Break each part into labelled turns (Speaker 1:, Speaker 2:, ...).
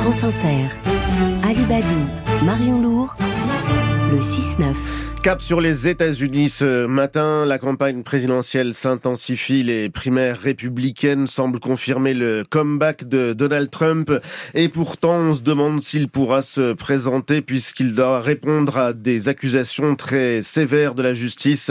Speaker 1: France Inter, Alibadou, Marion Lourd, le 6-9.
Speaker 2: Cap sur les États-Unis ce matin, la campagne présidentielle s'intensifie, les primaires républicaines semblent confirmer le comeback de Donald Trump et pourtant on se demande s'il pourra se présenter puisqu'il doit répondre à des accusations très sévères de la justice.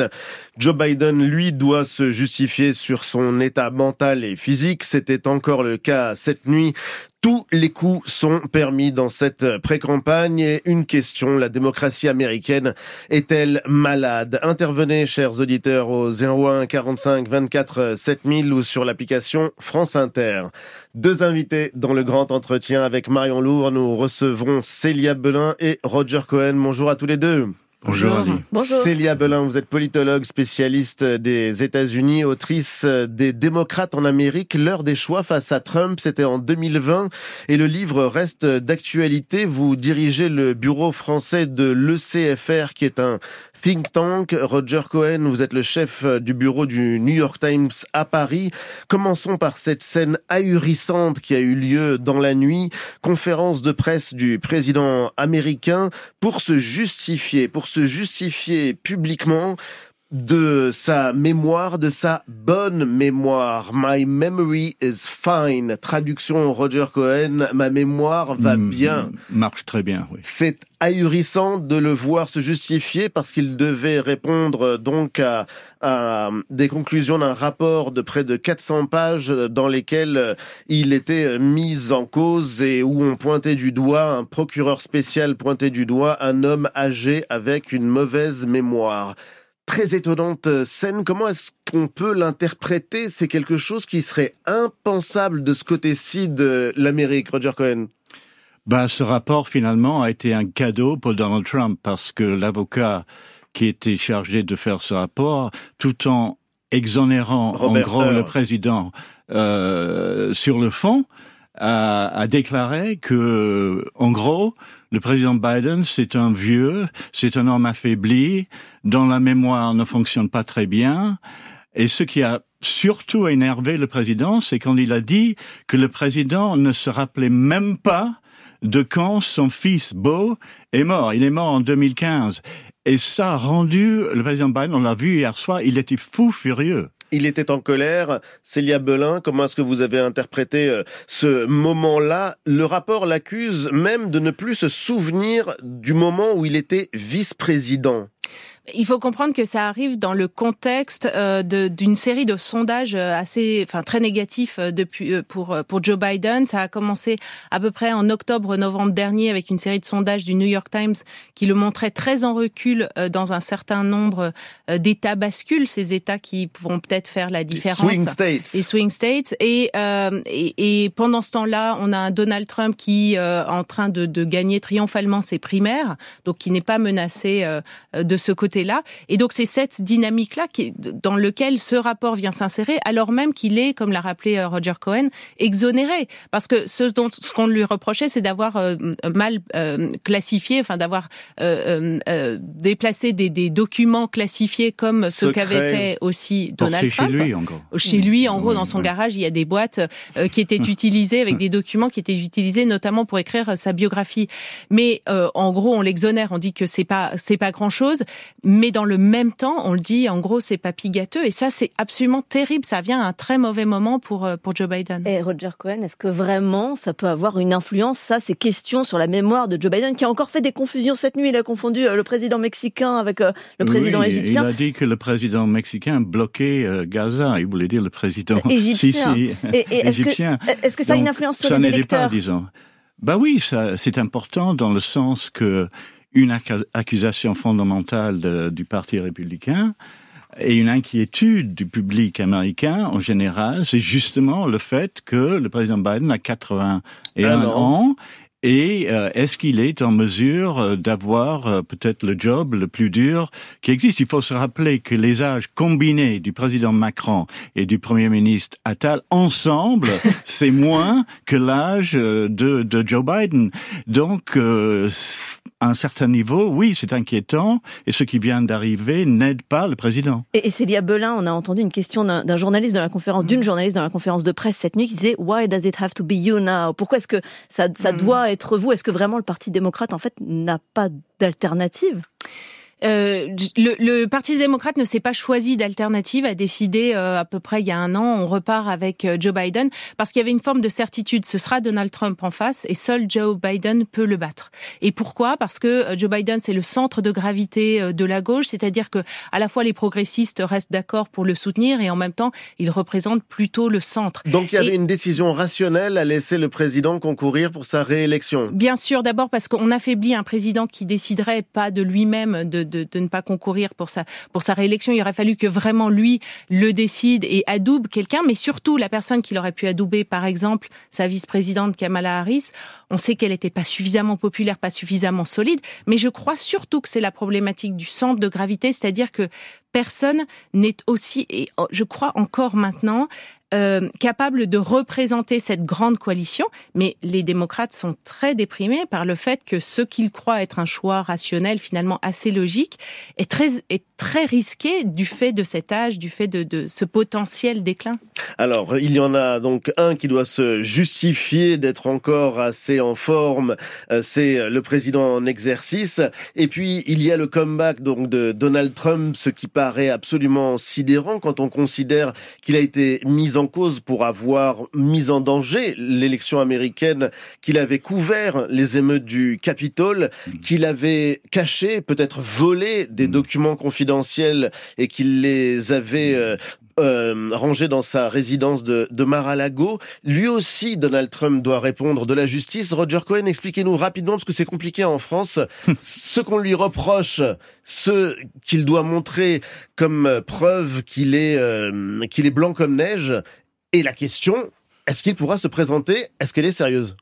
Speaker 2: Joe Biden, lui, doit se justifier sur son état mental et physique. C'était encore le cas cette nuit. Tous les coups sont permis dans cette pré-campagne et une question, la démocratie américaine est-elle malade? Intervenez, chers auditeurs, au 01 45 24 7000 ou sur l'application France Inter. Deux invités dans le grand entretien avec Marion Lourd. Nous recevrons Célia Belin et Roger Cohen. Bonjour à tous les deux.
Speaker 3: Bonjour.
Speaker 4: Bonjour.
Speaker 2: Célia Belin, vous êtes politologue, spécialiste des États-Unis, autrice des démocrates en Amérique. L'heure des choix face à Trump, c'était en 2020 et le livre reste d'actualité. Vous dirigez le bureau français de l'ECFR qui est un think tank. Roger Cohen, vous êtes le chef du bureau du New York Times à Paris. Commençons par cette scène ahurissante qui a eu lieu dans la nuit. Conférence de presse du président américain pour se justifier, pour se justifier publiquement de sa mémoire, de sa bonne mémoire. My memory is fine. Traduction Roger Cohen, ma mémoire va
Speaker 3: Mm,
Speaker 2: bien.
Speaker 3: Marche très bien, oui.
Speaker 2: C'est ahurissant de le voir se justifier parce qu'il devait répondre euh, donc à, à des conclusions d'un rapport de près de 400 pages dans lesquelles euh, il était mis en cause et où on pointait du doigt, un procureur spécial pointait du doigt un homme âgé avec une mauvaise mémoire. Très étonnante euh, scène. Comment est-ce qu'on peut l'interpréter? C'est quelque chose qui serait impensable de ce côté-ci de l'Amérique, Roger Cohen.
Speaker 3: Ben, ce rapport, finalement, a été un cadeau pour Donald Trump parce que l'avocat qui était chargé de faire ce rapport, tout en exonérant
Speaker 2: Robert
Speaker 3: en gros le président euh, sur le fond, a, a déclaré que, en gros, le président Biden, c'est un vieux, c'est un homme affaibli, dont la mémoire ne fonctionne pas très bien. Et ce qui a surtout énervé le président, c'est quand il a dit que le président ne se rappelait même pas de quand son fils Beau est mort. Il est mort en 2015. Et ça a rendu le président Biden, on l'a vu hier soir, il était fou furieux.
Speaker 2: Il était en colère. Célia Belin, comment est-ce que vous avez interprété euh, ce moment-là? Le rapport l'accuse même de ne plus se souvenir du moment où il était vice-président.
Speaker 4: Il faut comprendre que ça arrive dans le contexte euh, d'une série de sondages euh, assez, enfin très négatifs euh, depuis euh, pour pour Joe Biden. Ça a commencé à peu près en octobre-novembre dernier avec une série de sondages du New York Times qui le montraient très en recul euh, dans un certain nombre euh, d'États bascules, ces États qui vont peut-être faire la différence.
Speaker 2: Swing States.
Speaker 4: les swing states et, euh, et, et pendant ce temps-là, on a un Donald Trump qui euh, en train de, de gagner triomphalement ses primaires, donc qui n'est pas menacé euh, de ce côté-là. Et donc c'est cette dynamique-là qui, dans lequel ce rapport vient s'insérer, alors même qu'il est, comme l'a rappelé euh, Roger Cohen, exonéré, parce que ce dont ce qu'on lui reprochait, c'est d'avoir euh, mal euh, classifié, enfin d'avoir euh, euh, euh, déplacé des, des documents classifiés comme ce qu'avait fait aussi Donald
Speaker 3: Porté chez
Speaker 4: Trump
Speaker 3: lui, en gros.
Speaker 4: chez lui, en gros, dans son
Speaker 3: oui.
Speaker 4: garage, il y a des boîtes euh, qui étaient utilisées avec des documents qui étaient utilisés notamment pour écrire sa biographie. Mais euh, en gros, on l'exonère, on dit que c'est pas c'est pas grand chose, mais dans le même temps, on le dit, en gros, c'est papy gâteux, et ça, c'est absolument terrible. Ça vient à un très mauvais moment pour euh, pour Joe Biden.
Speaker 5: Et Roger Cohen, est-ce que vraiment ça peut avoir une influence, ça, ces questions sur la mémoire de Joe Biden, qui a encore fait des confusions cette nuit? Il a confondu euh, le président mexicain avec euh, le président
Speaker 3: Oui,
Speaker 5: égyptien.
Speaker 3: Il a dit que le président mexicain bloquait Gaza. Il voulait dire le président
Speaker 5: Égyptien. Et, et est-ce que,
Speaker 3: égyptien.
Speaker 5: est-ce que ça a une influence sur
Speaker 3: ça
Speaker 5: les
Speaker 3: n'aidait
Speaker 5: électeurs?
Speaker 3: pas, disons. Bah oui, ça, c'est important dans le sens que une accusation fondamentale de- du Parti républicain et une inquiétude du public américain en général, c'est justement le fait que le président Biden a 81
Speaker 2: Un an.
Speaker 3: ans et euh, est-ce qu'il est en mesure euh, d'avoir euh, peut-être le job le plus dur qui existe? Il faut se rappeler que les âges combinés du président Macron et du premier ministre Attal ensemble, c'est moins que l'âge de, de Joe Biden. Donc, euh, à un certain niveau, oui, c'est inquiétant, et ce qui vient d'arriver n'aide pas le président.
Speaker 5: Et, et Célia Belin, on a entendu une question d'un journaliste dans la conférence, d'une journaliste dans la conférence de presse cette nuit qui disait Why does it have to be you now? Pourquoi est-ce que ça, ça mm. doit être vous? Est-ce que vraiment le Parti démocrate en fait n'a pas d'alternative?
Speaker 4: Euh, le, le, Parti démocrate ne s'est pas choisi d'alternative, a décidé euh, à peu près il y a un an, on repart avec euh, Joe Biden, parce qu'il y avait une forme de certitude, ce sera Donald Trump en face, et seul Joe Biden peut le battre. Et pourquoi? Parce que euh, Joe Biden, c'est le centre de gravité de la gauche, c'est-à-dire que à la fois les progressistes restent d'accord pour le soutenir, et en même temps, il représente plutôt le centre.
Speaker 2: Donc il y avait une décision rationnelle à laisser le président concourir pour sa réélection
Speaker 4: Bien sûr, d'abord parce qu'on affaiblit un président qui déciderait pas de lui-même de de, ne pas concourir pour sa, pour sa réélection. Il aurait fallu que vraiment lui le décide et adoube quelqu'un, mais surtout la personne qu'il aurait pu adouber, par exemple, sa vice-présidente Kamala Harris. On sait qu'elle n'était pas suffisamment populaire, pas suffisamment solide, mais je crois surtout que c'est la problématique du centre de gravité, c'est-à-dire que personne n'est aussi, et oh, je crois encore maintenant, euh, capable de représenter cette grande coalition, mais les démocrates sont très déprimés par le fait que ce qu'ils croient être un choix rationnel, finalement assez logique, est très, est très risqué du fait de cet âge, du fait de, de ce potentiel déclin.
Speaker 2: Alors, il y en a donc un qui doit se justifier d'être encore assez en forme, euh, c'est le président en exercice, et puis il y a le comeback donc de Donald Trump, ce qui paraît absolument sidérant quand on considère qu'il a été mis en en cause pour avoir mis en danger l'élection américaine, qu'il avait couvert les émeutes du Capitole, mm. qu'il avait caché, peut-être volé des mm. documents confidentiels et qu'il les avait euh, euh, rangé dans sa résidence de, de Mar-a-Lago. Lui aussi, Donald Trump doit répondre de la justice. Roger Cohen, expliquez-nous rapidement, parce que c'est compliqué en France, ce qu'on lui reproche, ce qu'il doit montrer comme preuve qu'il est, euh, qu'il est blanc comme neige. Et la question, est-ce qu'il pourra se présenter? Est-ce qu'elle est sérieuse?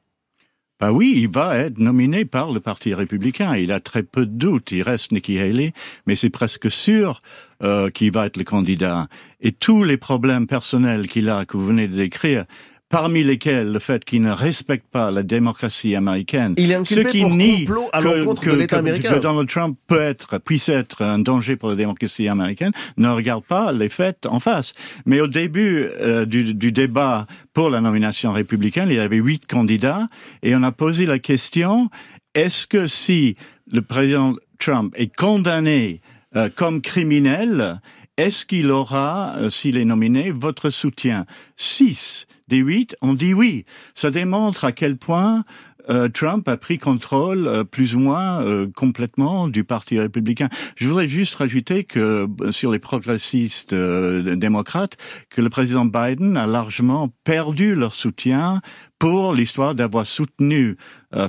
Speaker 3: Bah oui, il va être nominé par le Parti républicain. Il a très peu de doutes. Il reste Nikki Haley, mais c'est presque sûr euh, qu'il va être le candidat. Et tous les problèmes personnels qu'il a, que vous venez de décrire, parmi lesquels le fait qu'il ne respecte pas la démocratie américaine,
Speaker 2: ce qui nie que,
Speaker 3: Donald Trump peut être, puisse être un danger pour la démocratie américaine, ne regarde pas les faits en face. Mais au début euh, du, du, débat pour la nomination républicaine, il y avait huit candidats et on a posé la question est-ce que si le président Trump est condamné euh, comme criminel, est-ce qu'il aura, euh, s'il est nominé, votre soutien? Six des huit ont dit oui. Ça démontre à quel point euh, Trump a pris contrôle euh, plus ou moins euh, complètement du Parti républicain. Je voudrais juste rajouter que sur les progressistes démocrates, que le président Biden a largement perdu leur soutien pour l'histoire d'avoir soutenu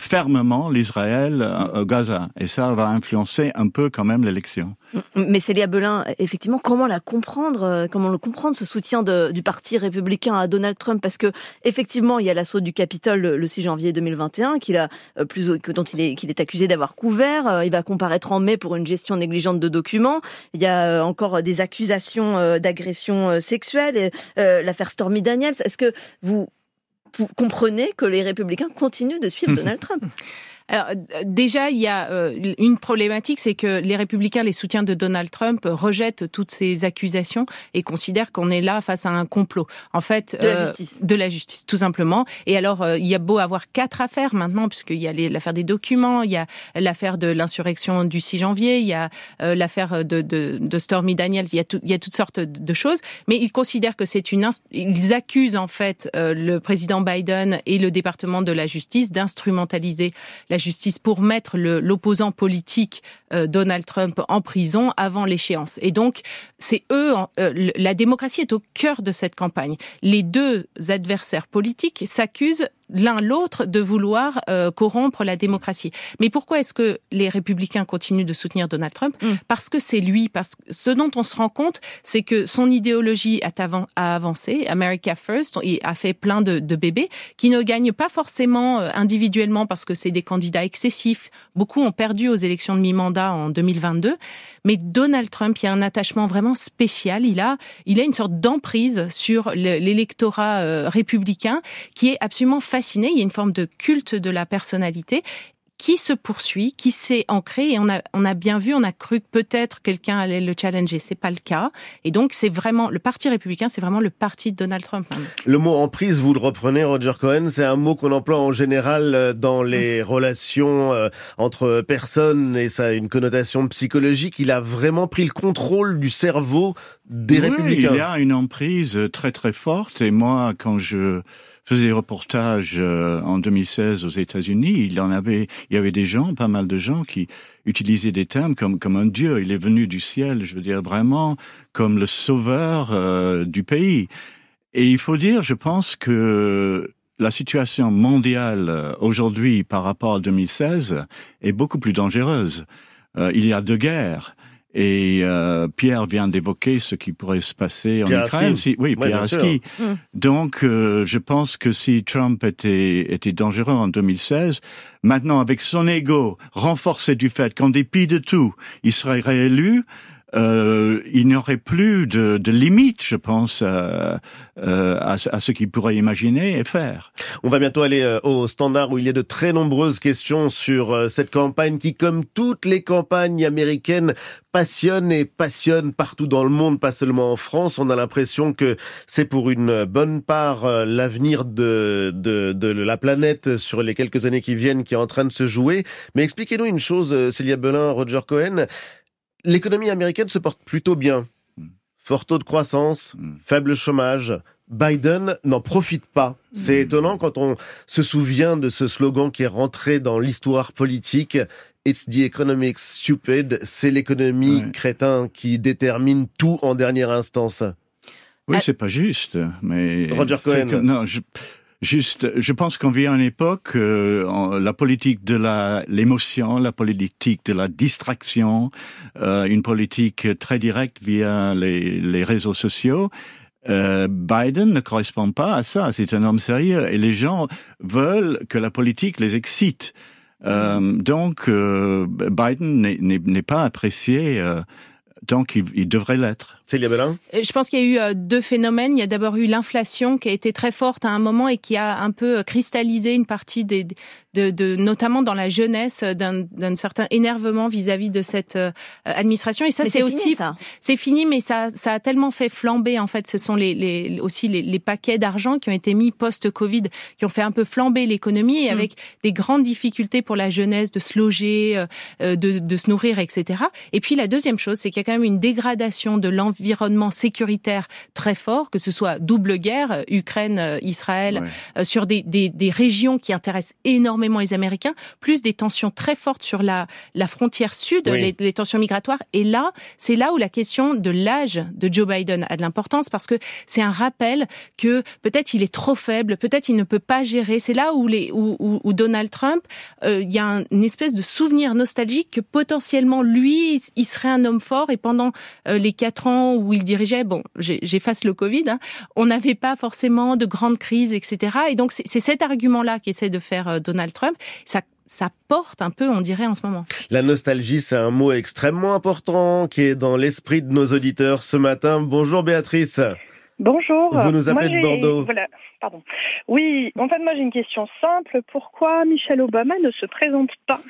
Speaker 3: fermement l'Israël euh, Gaza. Et ça va influencer un peu quand même l'élection.
Speaker 5: Mais Célia Belin, effectivement, comment la comprendre Comment le comprendre ce soutien du Parti républicain à Donald Trump? Parce que effectivement, il y a l'assaut du Capitole le 6 janvier 2021, qu'il a plus dont il est qu'il est accusé d'avoir couvert. Il va comparaître en mai pour une gestion négligente de documents. Il y a encore des accusations d'agression sexuelle. L'affaire Stormy Daniels. Est-ce que vous comprenez que les républicains continuent de suivre Donald Trump?
Speaker 4: Alors euh, déjà, il y a euh, une problématique, c'est que les républicains, les soutiens de Donald Trump, rejettent toutes ces accusations et considèrent qu'on est là face à un complot. En fait,
Speaker 5: de la euh, justice,
Speaker 4: de la justice, tout simplement. Et alors, il y a beau avoir quatre affaires maintenant, puisqu'il y a l'affaire des documents, il y a l'affaire de l'insurrection du 6 janvier, il y a l'affaire de, de, de, Stormy Daniels, il y a, tout, il y a toutes sortes de choses. Mais ils considèrent que c'est une, ils accusent en fait le président Biden et le département de la justice d'instrumentaliser la justice pour mettre l'opposant politique euh, Donald Trump en prison avant l'échéance. Et donc, c'est eux, euh, la démocratie est au cœur de cette campagne. Les deux adversaires politiques s'accusent l'un l'autre de vouloir euh, corrompre la démocratie. Mais pourquoi est-ce que les républicains continuent de soutenir Donald Trump? Mm. Parce que c'est lui. Parce que ce dont on se rend compte, c'est que son idéologie a, avancé. America First, il a fait plein de, de bébés qui ne gagnent pas forcément individuellement parce que c'est des candidats excessifs. Beaucoup ont perdu aux élections de mi-mandat en 2022. Mais Donald Trump, il y a un attachement vraiment spécial. Il a, il a une sorte d'emprise sur l'électorat euh, républicain qui est absolument fasciné. Il y a une forme de culte de la personnalité qui se poursuit, qui s'est ancré et on a on a bien vu, on a cru que peut-être quelqu'un allait le challenger, c'est pas le cas et donc c'est vraiment le parti républicain, c'est vraiment le parti de Donald Trump.
Speaker 2: Le mot emprise, vous le reprenez Roger Cohen, c'est un mot qu'on emploie en général euh, dans les relations euh, entre personnes et ça a une connotation psychologique, il a vraiment pris le contrôle du cerveau des
Speaker 3: oui,
Speaker 2: républicains.
Speaker 3: Il y a une emprise très très forte et moi quand je faisais des reportages euh, en 2016 aux États-Unis, il en avait, y avait des gens, pas mal de gens qui utilisaient des termes comme un dieu. Il est venu du ciel, je veux dire vraiment comme le sauveur euh, du pays. Et il faut dire, je pense que la situation mondiale euh, aujourd'hui par rapport à 2016 est beaucoup plus dangereuse. Il y a deux guerres. Et euh, Pierre vient d'évoquer ce qui pourrait se passer en Ukraine. Si, oui,
Speaker 2: Ouais,
Speaker 3: Pierre. Aski.
Speaker 5: Mm.
Speaker 3: Donc, euh, je pense que si Trump était, était dangereux en 2016, maintenant, avec son ego renforcé du fait qu'en dépit de tout, il serait réélu, euh, il n'y aurait plus de, de limite, je pense, euh, euh, à, ce- à ce qu'il pourrait imaginer et faire.
Speaker 2: On va bientôt aller euh, au standard où il y a de très nombreuses questions sur euh, cette campagne qui, comme toutes les campagnes américaines, passionne et passionne partout dans le monde, pas seulement en France. On a l'impression que c'est pour une bonne part euh, l'avenir de, de, de la planète sur les quelques années qui viennent qui est en train de se jouer. Mais expliquez-nous une chose, Célia Belin, Roger Cohen. L'économie américaine se porte plutôt bien. Fort taux de croissance,
Speaker 3: Mm.
Speaker 2: faible chômage. Biden n'en profite pas. C'est étonnant quand on se souvient de ce slogan qui est rentré dans l'histoire politique. It's the economic stupid. C'est l'économie
Speaker 3: Ouais.
Speaker 2: crétin qui détermine tout en dernière instance.
Speaker 3: Oui,
Speaker 4: Ah.
Speaker 3: c'est pas juste, mais
Speaker 2: Roger Cohen.
Speaker 3: que- non, je, juste, je pense qu'on vit à une époque euh, la politique de la l'émotion, la politique de la distraction, euh, une politique très directe via les, les réseaux sociaux. Euh, Biden ne correspond pas à ça. C'est un homme sérieux et les gens veulent que la politique les excite. Euh, donc, euh, Biden n'est- pas apprécié, euh, donc il, il devrait l'être.
Speaker 2: Célia Belin
Speaker 4: Euh, Je pense qu'il y a eu euh, deux phénomènes. Il y a d'abord eu l'inflation qui a été très forte à un moment et qui a un peu euh, cristallisé une partie des, de, de notamment dans la jeunesse, d'un d'un certain énervement vis-à-vis de cette euh, administration. Et ça, c'est
Speaker 5: fini,
Speaker 4: aussi
Speaker 5: ça.
Speaker 4: c'est fini, mais ça, ça a tellement fait flamber en fait. Ce sont les, les aussi les, les paquets d'argent qui ont été mis post-Covid, qui ont fait un peu flamber l'économie et
Speaker 5: Mm.
Speaker 4: avec des grandes difficultés pour la jeunesse de se loger, euh, de, de se nourrir, etc. Et puis la deuxième chose, c'est qu'il y a quand même une dégradation de l'environnement sécuritaire très fort, que ce soit double guerre, euh, Ukraine, euh, Israël,
Speaker 3: Ouais.
Speaker 4: euh, sur des, des, des régions qui intéressent énormément les Américains, plus des tensions très fortes sur la, la frontière sud,
Speaker 2: Oui.
Speaker 4: les, les tensions migratoires. Et là, c'est là où la question de l'âge de Joe Biden a de l'importance parce que c'est un rappel que peut-être il est trop faible, peut-être il ne peut pas gérer. C'est là où, les, où, où, où Donald Trump, euh, il y a un- une espèce de souvenir nostalgique que potentiellement lui, il serait un homme fort et pendant euh, les quatre ans où il dirigeait, bon, j'efface le Covid, hein, on n'avait pas forcément de grandes crises, etc. Et donc c'est cet argument-là qu'essaie de faire euh, Donald Trump. Ça, ça porte un peu, on dirait, en ce moment.
Speaker 2: La nostalgie, c'est un mot extrêmement important qui est dans l'esprit de nos auditeurs ce matin. Bonjour Béatrice.
Speaker 6: Bonjour.
Speaker 2: Vous nous
Speaker 6: Moi,
Speaker 2: appelez de Bordeaux.
Speaker 6: Voilà, pardon. Oui, en fait, moi j'ai une question simple. Pourquoi Michelle Obama ne se présente pas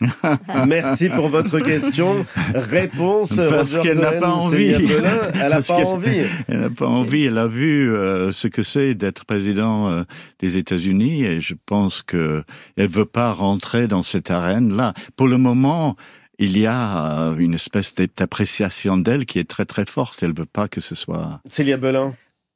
Speaker 2: Merci pour votre question. Réponse,
Speaker 3: Parce qu'elle n'a pas envie.
Speaker 2: Elle n'a pas envie.
Speaker 3: Elle n'a pas envie. Elle a vu euh, ce que c'est d'être président euh, des États-Unis et je pense que elle veut pas rentrer dans cette arène-là. Pour le moment, il y a euh, une espèce d'appréciation d'elle qui est très très forte. Elle veut pas que ce soit.
Speaker 2: Célia Belin.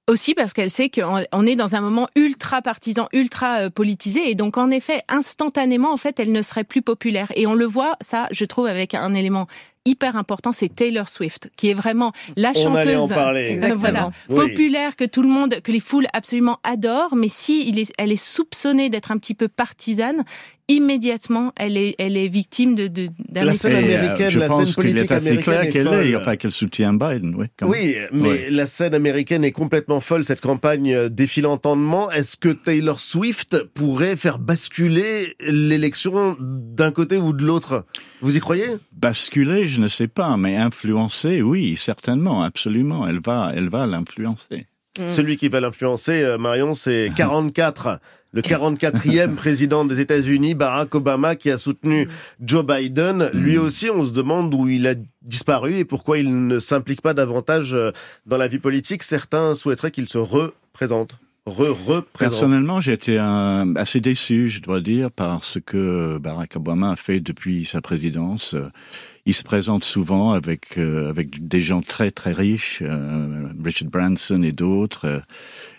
Speaker 4: Aussi parce qu'elle sait qu'on on est dans un moment ultra partisan, ultra euh, politisé, et donc en effet, instantanément, en fait, elle ne serait plus populaire. Et on le voit, ça, je trouve, avec un élément hyper important, c'est Taylor Swift, qui est vraiment la
Speaker 2: On allait en
Speaker 4: chanteuse. euh,
Speaker 5: Exactement.
Speaker 4: voilà,
Speaker 2: Oui.
Speaker 4: populaire que tout le monde, que les foules absolument adorent, mais si il est, elle est soupçonnée d'être un petit peu partisane, immédiatement, elle est, elle est victime de, de d'un
Speaker 2: La scène
Speaker 3: euh,
Speaker 2: américaine,
Speaker 3: je
Speaker 2: la
Speaker 3: pense
Speaker 2: scène
Speaker 3: qu'il
Speaker 2: politique
Speaker 3: est assez
Speaker 2: américaine
Speaker 3: clair qu'elle est, enfin qu'elle soutient Biden. Oui. quand même.
Speaker 2: Oui, mais
Speaker 3: Oui.
Speaker 2: la scène américaine est complètement folle, cette campagne euh, défile en tendement. Est-ce que Taylor Swift pourrait faire basculer l'élection d'un côté ou de l'autre? Vous y croyez?
Speaker 3: Basculer, je ne sais pas, mais influencer, oui, certainement, absolument. Elle va, elle va l'influencer.
Speaker 5: Mm.
Speaker 2: Celui qui va l'influencer, euh, Marion, c'est 44. le 44e président des États-Unis, Barack Obama, qui a soutenu Joe Biden. Lui aussi, on se demande où il a disparu et pourquoi il ne s'implique pas davantage euh, dans la vie politique. Certains souhaiteraient qu'il se représente.
Speaker 3: Personnellement, j'ai été assez déçu, je dois dire, par ce que Barack Obama a fait depuis sa présidence. Il se présente souvent avec euh, avec des gens très très riches, euh, Richard Branson et d'autres.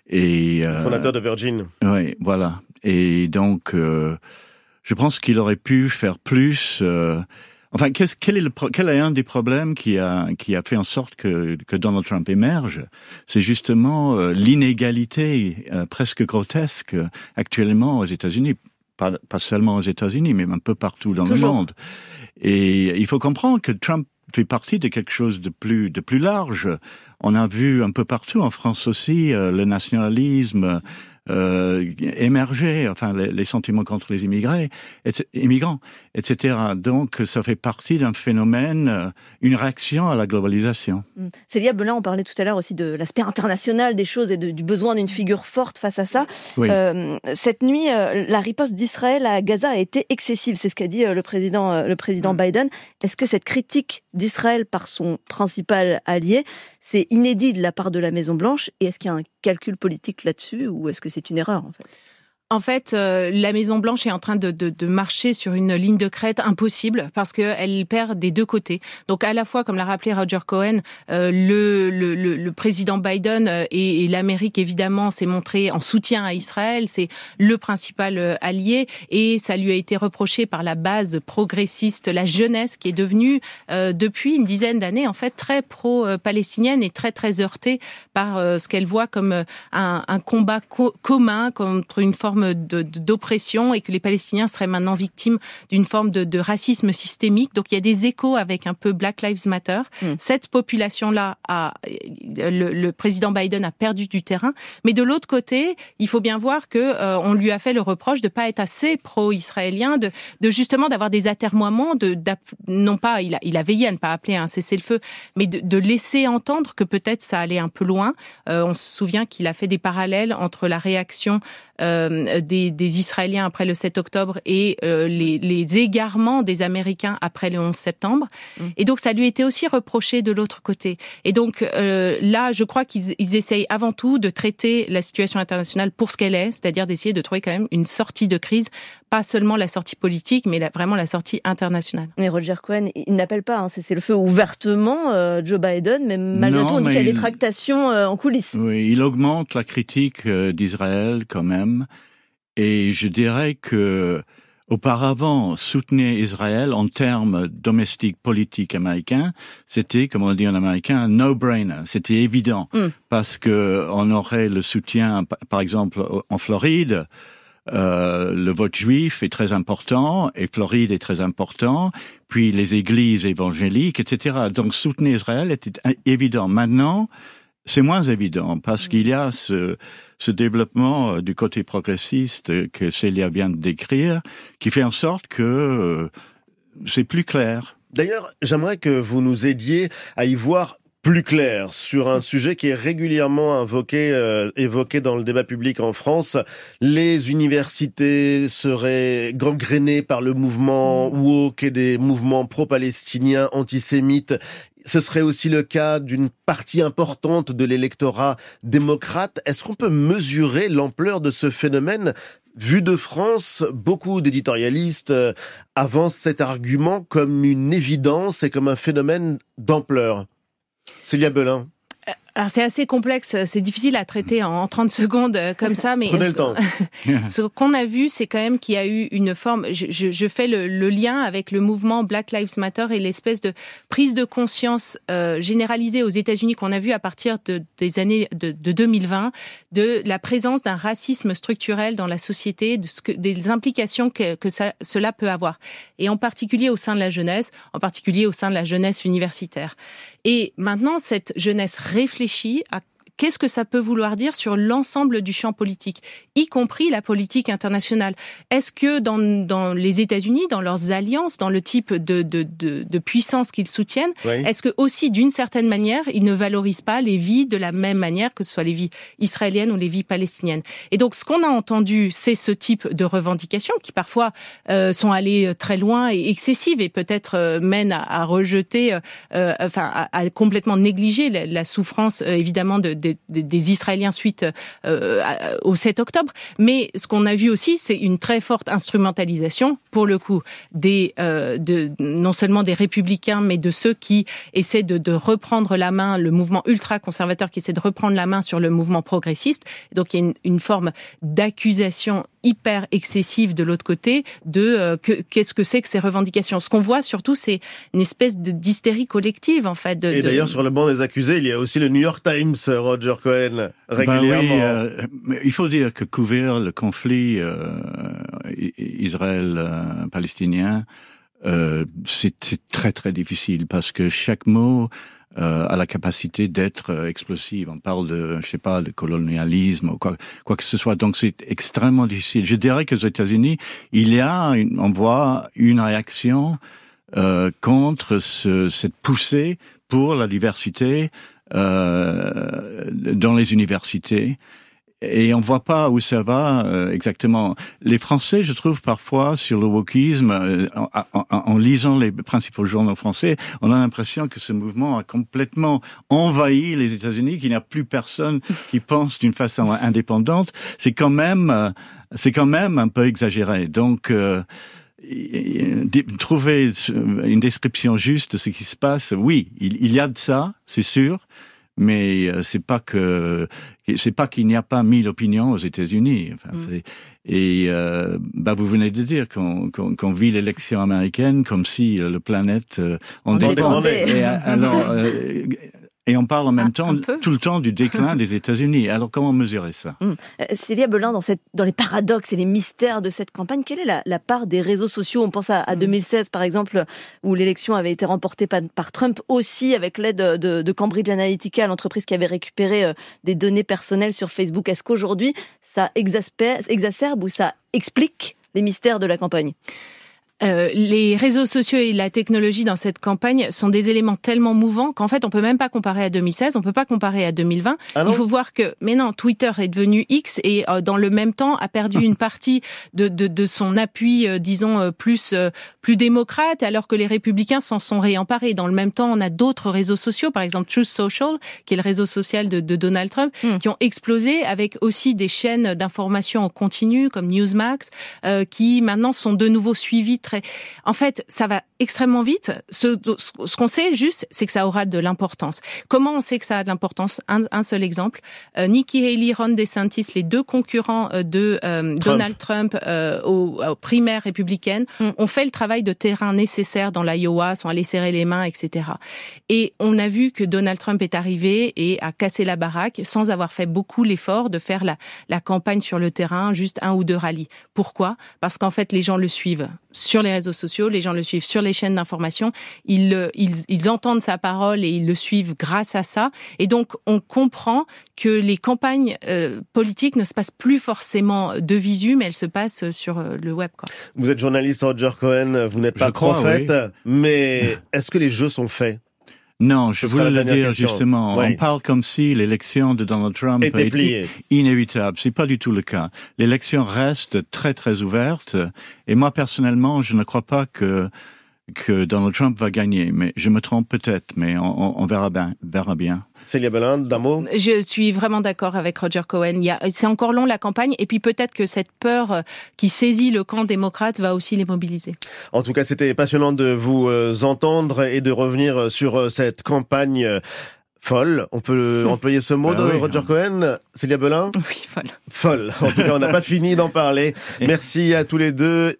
Speaker 2: et fondateur de Virgin.
Speaker 3: Oui, voilà. Et donc, je pense qu'il aurait pu faire plus. Enfin, quel, est le, quel est un des problèmes qui a, qui a fait en sorte que, que Donald Trump émerge? C'est justement euh, l'inégalité euh, presque grotesque actuellement aux États-Unis. Pas, pas, seulement aux États-Unis, mais un peu partout dans le monde. Et il faut comprendre que Trump fait partie de quelque chose de plus de plus large. On a vu un peu partout en France aussi euh, le nationalisme, euh, émerger, enfin les, sentiments contre les immigrés, et, immigrants, etc. Donc ça fait partie d'un phénomène, euh, une réaction à la globalisation.
Speaker 5: Mmh. Célia Belin, on parlait tout à l'heure aussi de l'aspect international des choses et du besoin d'une figure forte face à ça. Euh, cette nuit, euh, la riposte d'Israël à Gaza a été excessive, c'est ce qu'a dit le président, le président mmh. Biden. Est-ce que cette critique d'Israël par son principal allié, c'est inédit de la part de la Maison Blanche? Et est-ce qu'il y a un calcul politique là-dessus ou est-ce que c'est une erreur en fait?
Speaker 4: En fait, euh, la Maison Blanche est en train de, de, de, marcher sur une ligne de crête impossible parce qu'elle perd des deux côtés. Donc à la fois, comme l'a rappelé Roger Cohen, euh, le, le, le, président Biden euh, et, l'Amérique évidemment s'est montré en soutien à Israël, c'est le principal allié et ça lui a été reproché par la base progressiste, la jeunesse qui est devenue depuis une dizaine d'années en fait très pro-palestinienne et très très heurtée par ce qu'elle voit comme un, un combat commun contre une forme d'oppression et que les Palestiniens seraient maintenant victimes d'une forme de, racisme systémique. Donc il y a des échos avec un peu Black Lives Matter. Mm. Cette population-là, a, le, président Biden a perdu du terrain. Mais de l'autre côté, il faut bien voir que euh, on lui a fait le reproche de pas être assez pro-israélien, de, de, justement d'avoir des atermoiements, de, non pas, il a, il a veillé à ne pas appeler à un cessez-le-feu, mais de, laisser entendre que peut-être ça allait un peu loin. Euh, on se souvient qu'il a fait des parallèles entre la réaction euh, des, des, Israéliens après le 7 octobre et euh, les, les, égarements des Américains après le 11 septembre. Mm. Et donc ça lui était aussi reproché de l'autre côté. Et donc euh, là, je crois qu'ils essayent avant tout de traiter la situation internationale pour ce qu'elle est, c'est-à-dire d'essayer de trouver quand même une sortie de crise, pas seulement la sortie politique, mais vraiment la sortie internationale.
Speaker 5: Mais Roger Cohen, il n'appelle pas, hein, c'est le feu ouvertement Joe Biden, mais malgré tout, on dit qu'il y a des tractations en coulisses.
Speaker 3: Oui, il augmente la critique d'Israël quand même et je dirais que auparavant, soutenir Israël en termes domestiques politiques américains, c'était, comme on dit en américain, un no-brainer. C'était évident mm. parce que on aurait le soutien, par exemple, en Floride. Euh, le vote juif est très important et Floride est très important, puis les églises évangéliques, etc. Donc soutenir Israël était évident. Maintenant, c'est moins évident parce qu'il y a ce, ce développement euh, du côté progressiste que Célia vient de décrire qui fait en sorte que euh, c'est plus clair.
Speaker 2: D'ailleurs, j'aimerais que vous nous aidiez à y voir plus clair sur un sujet qui est régulièrement invoqué, euh, évoqué dans le débat public en France. Les universités seraient gangrénées par le mouvement woke et des mouvements pro-palestiniens antisémites ce serait aussi le cas d'une partie importante de l'électorat démocrate. Est-ce qu'on peut mesurer l'ampleur de ce phénomène? Vu de France, beaucoup d'éditorialistes euh, avancent cet argument comme une évidence et comme un phénomène d'ampleur. Célia Belin.
Speaker 4: Alors c'est assez complexe, c'est difficile à traiter en 30 secondes euh, comme ça, mais
Speaker 2: Prenez le temps.
Speaker 4: ce qu'on a vu, c'est quand même qu'il y a eu une forme. Je, je, je fais le, le, lien avec le mouvement Black Lives Matter et l'espèce de prise de conscience euh, généralisée aux États-Unis qu'on a vu à partir de, des années de, de 2020, de la présence d'un racisme structurel dans la société, de ce que, des implications que, que ça, cela peut avoir, et en particulier au sein de la jeunesse, en particulier au sein de la jeunesse universitaire. Et maintenant, cette jeunesse réfléchit à qu'est-ce que ça peut vouloir dire sur l'ensemble du champ politique, y compris la politique internationale? Est-ce que dans, dans les États-Unis, dans leurs alliances, dans le type de, de, de, de puissance qu'ils soutiennent, est-ce que aussi d'une certaine manière, ils ne valorisent pas les vies de la même manière que ce soit les vies israéliennes ou les vies palestiniennes? Et donc, ce qu'on a entendu, c'est ce type de revendications qui parfois euh, sont allées très loin et excessives et peut-être euh, mènent à, à rejeter, euh, euh enfin, à, à, complètement négliger la, la souffrance euh, évidemment de, de, de, des Israéliens suite euh, au 7 octobre. Mais ce qu'on a vu aussi, c'est une très forte instrumentalisation, pour le coup, des, de, non seulement des républicains, mais de ceux qui essaient de, reprendre la main, le mouvement ultra-conservateur qui essaie de reprendre la main sur le mouvement progressiste. Donc il y a une forme d'accusation hyper excessive de l'autre côté de euh, qu'est-ce que c'est que ces revendications? Ce qu'on voit surtout, c'est une espèce de d'hystérie collective en fait. De,
Speaker 2: Et d'ailleurs, de... sur le banc des accusés, il y a aussi le New York Times, Roger Cohen, régulièrement.
Speaker 3: Ben oui, euh, il faut dire que couvrir le conflit euh, Israël-palestinien, euh, c'est très très difficile parce que chaque mot euh, a la capacité d'être euh, explosive. On parle de, je sais pas, de colonialisme ou quoi, quoi que ce soit. Donc c'est extrêmement difficile. Je dirais qu'aux États-Unis, il y a, une, on voit une réaction euh, contre ce, cette poussée pour la diversité euh, dans les universités et on voit pas où ça va euh, exactement. Les Français, je trouve parfois sur le wokisme, euh, en, en, en, lisant les principaux journaux français, on a l'impression que ce mouvement a complètement envahi les États-Unis, qu'il n'y a plus personne qui pense d'une façon indépendante. C'est quand même, euh, c'est quand même un peu exagéré. Donc euh, trouver une description juste de ce qui se passe, oui, il, il y a de ça, c'est sûr mais euh, c'est pas que c'est pas qu'il n'y a pas mille opinions aux États-Unis. Enfin, mm. Et euh, bah vous venez de dire qu'on qu qu vit l'élection américaine comme si euh, le planète euh,
Speaker 5: en dépendait.
Speaker 3: Et alors, euh, et on parle en même temps, tout le temps, du déclin des États-Unis. Alors, comment mesurer ça?
Speaker 5: Hum. Célia Belin, dans, cette, dans les paradoxes et les mystères de cette campagne, quelle est la, la part des réseaux sociaux? On pense à, à 2016, par exemple, où l'élection avait été remportée par, par Trump, aussi avec l'aide de, de, Cambridge Analytica, l'entreprise qui avait récupéré euh, des données personnelles sur Facebook. Est-ce qu'aujourd'hui, ça exacerbe ou ça explique les mystères de la campagne?
Speaker 4: Euh, les réseaux sociaux et la technologie dans cette campagne sont des éléments tellement mouvants qu'en fait on peut même pas comparer à 2016, on peut pas comparer à 2020. Ah Il faut voir que, mais non, Twitter est devenu X et euh, dans le même temps a perdu une partie de, de, de son appui, euh, disons euh, plus euh, plus démocrate, alors que les républicains s'en sont réemparés. Dans le même temps, on a d'autres réseaux sociaux, par exemple Truth Social, qui est le réseau social de, de Donald Trump, mm. qui ont explosé avec aussi des chaînes d'information en continu comme Newsmax, qui maintenant sont de nouveau suivies en fait, ça va extrêmement vite. Ce, ce qu'on sait juste, c'est que ça aura de l'importance. Comment on sait que ça a de l'importance? Un, un, seul exemple. Euh, Nikki Haley, Ron DeSantis, les deux concurrents euh, de euh, Trump. Donald Trump euh, aux, aux, primaires républicaines, mm. ont fait le travail de terrain nécessaire dans l'Iowa, sont allés serrer les mains, etc. Et on a vu que Donald Trump est arrivé et a cassé la baraque sans avoir fait beaucoup l'effort de faire la, la campagne sur le terrain, juste un ou deux rallyes. Pourquoi? Parce qu'en fait, les gens le suivent sur les réseaux sociaux, les gens le suivent sur les chaînes d'information, ils, ils, ils entendent sa parole et ils le suivent grâce à ça. Et donc, on comprend que les campagnes euh, politiques ne se passent plus forcément de visu, mais elles se passent sur euh, le web. Quoi.
Speaker 2: Vous êtes journaliste Roger Cohen, vous n'êtes pas prophète, oui. mais est-ce que les jeux sont faits?
Speaker 3: Non, je voulais le dire question. justement. Oui. On parle comme si l'élection de Donald Trump
Speaker 2: était pliée.
Speaker 3: inévitable. C'est pas du tout le cas. L'élection reste très très ouverte. Et moi personnellement, je ne crois pas que que Donald Trump va gagner. Mais je me trompe peut-être, mais on, on verra bien. Verra bien.
Speaker 2: Célia Belin, d'un mot
Speaker 4: Je suis vraiment d'accord avec Roger Cohen. C'est encore long la campagne et puis peut-être que cette peur euh, qui saisit le camp démocrate va aussi les mobiliser.
Speaker 2: En tout cas, c'était passionnant de vous euh, entendre et de revenir euh, sur cette campagne folle. On peut employer ce mot bah de oui, Roger Cohen, Célia Belin
Speaker 4: Oui, folle.
Speaker 2: Folle. En tout cas, on n'a pas fini d'en parler. Merci à tous les deux.